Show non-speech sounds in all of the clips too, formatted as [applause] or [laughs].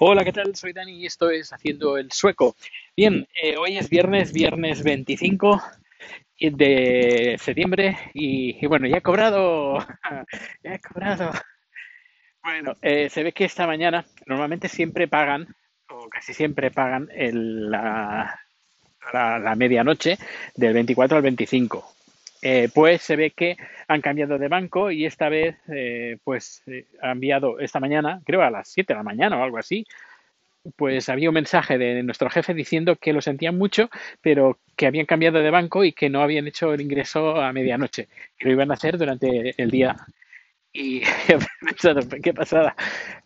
Hola, ¿qué tal? Soy Dani y esto es Haciendo el Sueco. Bien, eh, hoy es viernes, viernes 25 de septiembre y, bueno, ya he cobrado, [laughs] ya he cobrado. Bueno, eh, se ve que esta mañana normalmente siempre pagan, o casi siempre pagan la, la medianoche del 24 al 25. Eh, pues se ve que han cambiado de banco y esta vez, eh, pues, eh, ha enviado esta mañana, creo a las 7 de la mañana o algo así, pues había un mensaje de nuestro jefe diciendo que lo sentían mucho, pero que habían cambiado de banco y que no habían hecho el ingreso a medianoche, que lo iban a hacer durante el día. Y [laughs] he pensado, ¿qué pasada?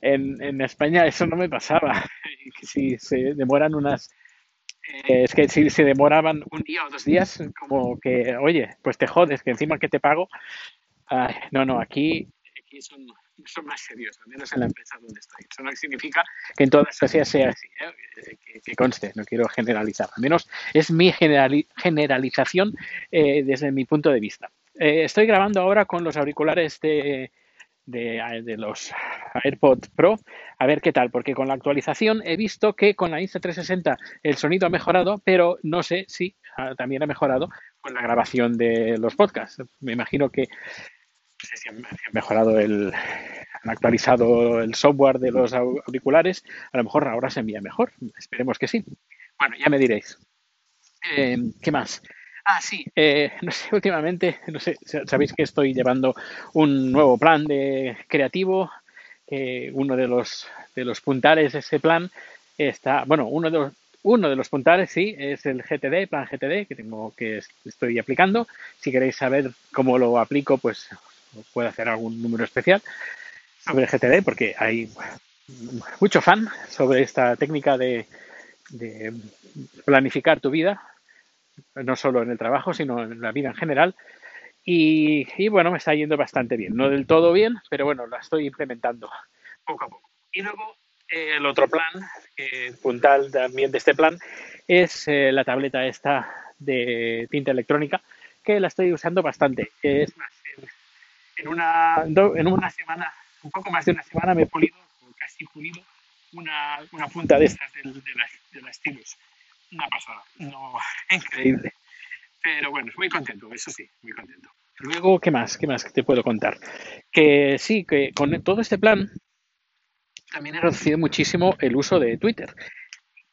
En, en España eso no me pasaba. [laughs] Si se demoran unas eh, es que si se demoraban un día o dos días, como que, oye, pues te jodes, que encima que te pago. no, no, aquí, aquí son, más serios, al menos en la empresa donde estoy. Eso no significa que en todas sociedades sea así, ¿eh? que, conste, no quiero generalizar. Al menos es mi generalización eh, desde mi punto de vista. estoy grabando ahora con los auriculares de de, los AirPods Pro, a ver qué tal, porque con la actualización he visto que con la Insta360 el sonido ha mejorado, pero no sé si también ha mejorado con la grabación de los podcasts. Me imagino que no sé si han, mejorado el, han actualizado el software de los auriculares, a lo mejor ahora se envía mejor, esperemos que sí. Bueno, ya me diréis. Eh, ¿Qué más? Ah, sí, eh, [laughs] no sé, últimamente, no sé, sabéis que estoy llevando un nuevo plan de creativo, que uno de los, de los puntales de ese plan está, bueno, uno de los, uno de los puntales, sí, es el GTD, plan GTD, que tengo que estoy aplicando. Si queréis saber cómo lo aplico, pues puedo hacer algún número especial sobre el GTD, porque hay mucho fan sobre esta técnica de, de planificar tu vida no solo en el trabajo, sino en la vida en general. Y, bueno, me está yendo bastante bien. No del todo bien, pero bueno, la estoy implementando poco a poco. Y luego el otro plan, eh, puntal también de este plan, es eh, la tableta esta de tinta electrónica, que la estoy usando bastante. Es en, una, en una semana, un poco más de una semana, me he pulido, casi pulido, una, una punta de estas de, de, de las stylus una pasada, no, [laughs] increíble. Pero bueno, muy contento, eso sí, muy contento. Luego, ¿qué más? ¿Qué más te puedo contar? Que sí, que con todo este plan también he reducido muchísimo el uso de Twitter.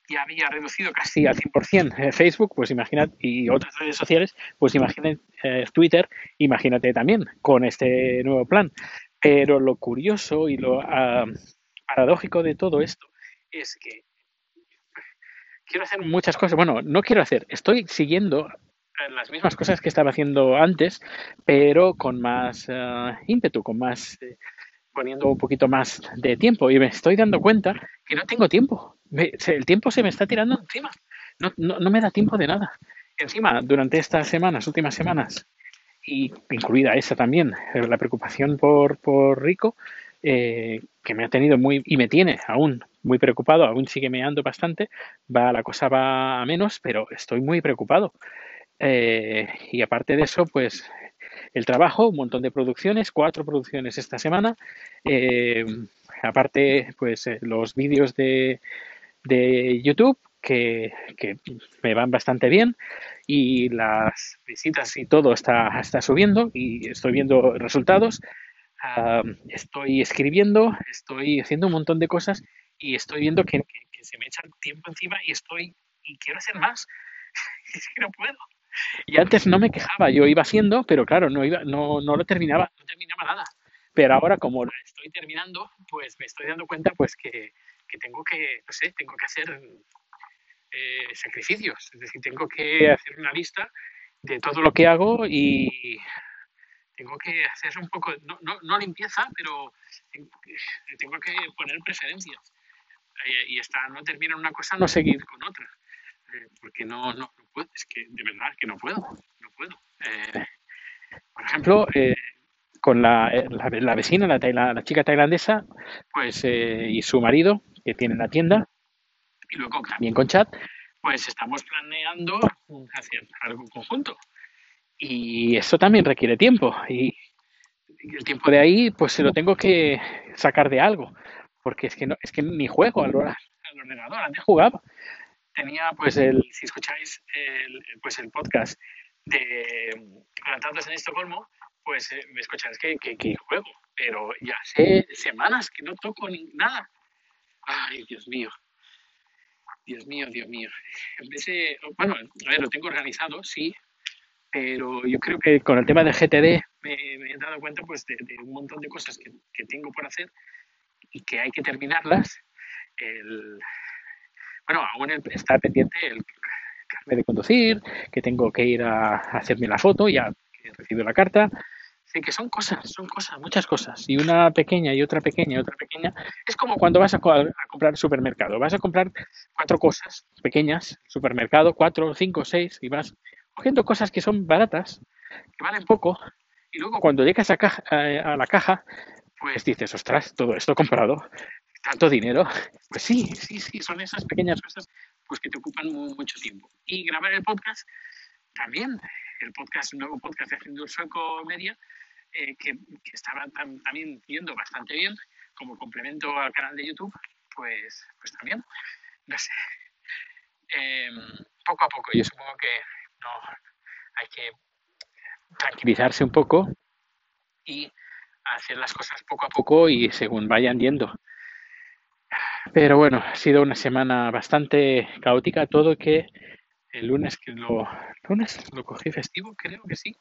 Ya había reducido casi al 100% Facebook, pues imagínate, y otras redes sociales, pues imagínate eh, Twitter, imagínate también con este nuevo plan. Pero lo curioso y lo ah, paradójico de todo esto es que quiero hacer muchas cosas. Bueno, no quiero hacer, estoy siguiendo las mismas cosas que estaba haciendo antes, pero con más eh, ímpetu, con más eh, poniendo un poquito más de tiempo. Y me estoy dando cuenta que no tengo tiempo. el tiempo se me está tirando encima. No, no, no me da tiempo de nada. Encima, durante estas semanas, últimas semanas, y incluida esa también, la preocupación por, por Rico, eh, que me ha tenido muy y me tiene aún muy preocupado, aún sigue meando bastante, va la cosa va a menos, pero estoy muy preocupado. Eh, y aparte de eso, pues el trabajo, un montón de producciones, cuatro producciones esta semana. Eh, aparte, pues los vídeos de, de YouTube que, que, me van bastante bien y las visitas y todo está, está subiendo y estoy viendo resultados estoy escribiendo, estoy haciendo un montón de cosas y estoy viendo que, se me echa tiempo encima y estoy y quiero hacer más. [laughs] es que no puedo. Y antes no me quejaba, yo iba haciendo, pero claro, no iba, no, no lo terminaba, no terminaba nada. Pero ahora como lo estoy terminando, pues me estoy dando cuenta pues que, que tengo que, no sé, tengo que hacer eh, sacrificios. Es decir, tengo que hacer una lista de todo lo que hago y tengo que hacer un poco, no, no, no limpieza, pero tengo que poner preferencias. Eh, y esta no termina una cosa, no seguir con otra. Eh, porque no, no, no, puedo, es que de verdad que no puedo, no puedo. Eh, por ejemplo, con la, la, la, vecina, la, la, chica tailandesa, pues, y su marido, que tiene la tienda, y luego también con chat, pues estamos planeando hacer algo conjunto. Y eso también requiere tiempo. Y el tiempo de ahí, pues se lo tengo que sacar de algo. porque es que no, es que ni juego al, al ordenador, antes jugaba. Tenía pues el, si escucháis el, pues el podcast de Plantados en Estocolmo, pues eh, me escucháis que, que, juego, pero ya hace semanas que no toco ni nada. Ay, Dios mío. Dios mío, Dios mío. bueno, a ver, lo tengo organizado, sí, pero yo creo que con el tema de GTD me, he dado cuenta pues de, un montón de cosas que, que, tengo por hacer y que hay que terminarlas. El, bueno, aún está pendiente el carnet de conducir, que tengo que ir a hacerme la foto, ya he recibido la carta. Sí, que son cosas, son cosas, muchas cosas. Y una pequeña y otra pequeña y otra pequeña. Es como cuando vas a, a comprar supermercado. Vas a comprar cuatro cosas pequeñas, supermercado, cuatro, cinco, seis, y vas cogiendo cosas que son baratas, que valen poco, y luego cuando llegas a, a, la caja, pues dices, ostras, todo esto comprado, tanto dinero. Pues sí, sí, sí, son esas pequeñas cosas pues que te ocupan mucho tiempo. Y grabar el podcast también, el podcast, un nuevo podcast de Haciendo el Sueco Media, eh, que, estaba también yendo bastante bien como complemento al canal de YouTube, pues, pues también, no sé, em, poco a poco. Yo supongo que no hay que tranquilizarse un poco y hacer las cosas poco a poco y según vayan yendo. Pero bueno, ha sido una semana bastante caótica todo que el lunes que lo lunes lo cogí festivo, creo que sí.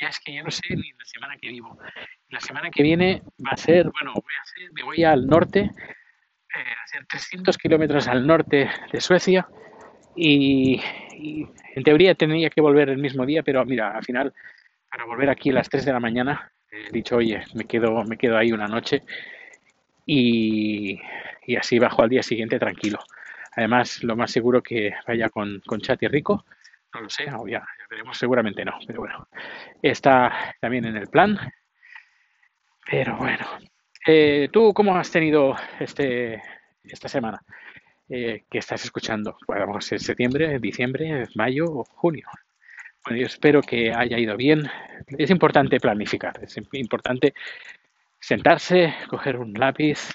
Ya es que ya no sé ni la semana que vivo. La semana que viene va a ser, bueno, voy a hacer, me voy al norte, eh, a hacer 300 kilómetros al norte de Suecia y, en teoría tendría que volver el mismo día, pero mira, al final, para volver aquí a las 3 de la mañana, he dicho, oye, me quedo, me quedo ahí una noche y, así bajo al día siguiente tranquilo. Además, lo más seguro que vaya con, con y rico, no lo sé, ya, veremos, seguramente no, pero bueno, está también en el plan. Pero bueno, eh, ¿tú cómo has tenido este, esta semana? Eh, que estás escuchando. Podemos ser septiembre, diciembre, mayo o junio. Bueno, yo espero que haya ido bien. Es importante planificar, es importante sentarse, coger un lápiz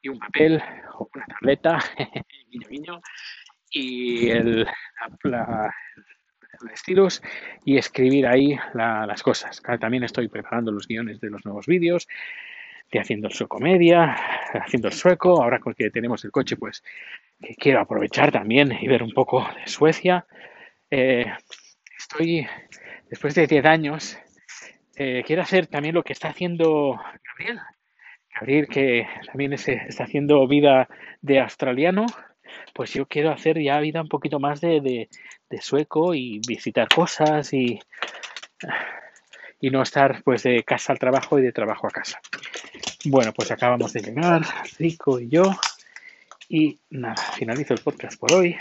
y un papel o una tableta, [laughs] guiño, guiño, y el, la, estilos y escribir ahí las cosas. También estoy preparando los guiones de los nuevos vídeos, de haciendo el sueco media, haciendo el sueco, ahora que tenemos el coche, pues quiero aprovechar también y ver un poco de Suecia. Eh, estoy, después de 10 años, eh, quiero hacer también lo que está haciendo Gabriel. Gabriel, que también está haciendo vida de australiano, pues yo quiero hacer ya vida un poquito más de, de sueco y visitar cosas y, y no estar pues de casa al trabajo y de trabajo a casa. Bueno, pues acabamos de llegar, Rico y yo. Y nada, finalizo el podcast por hoy.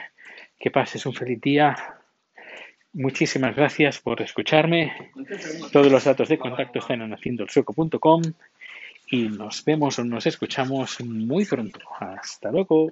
Que pases un feliz día. Muchísimas gracias por escucharme. Todos los datos de contacto están en haciendoelsueco.com y nos vemos o nos escuchamos muy pronto. Hasta luego.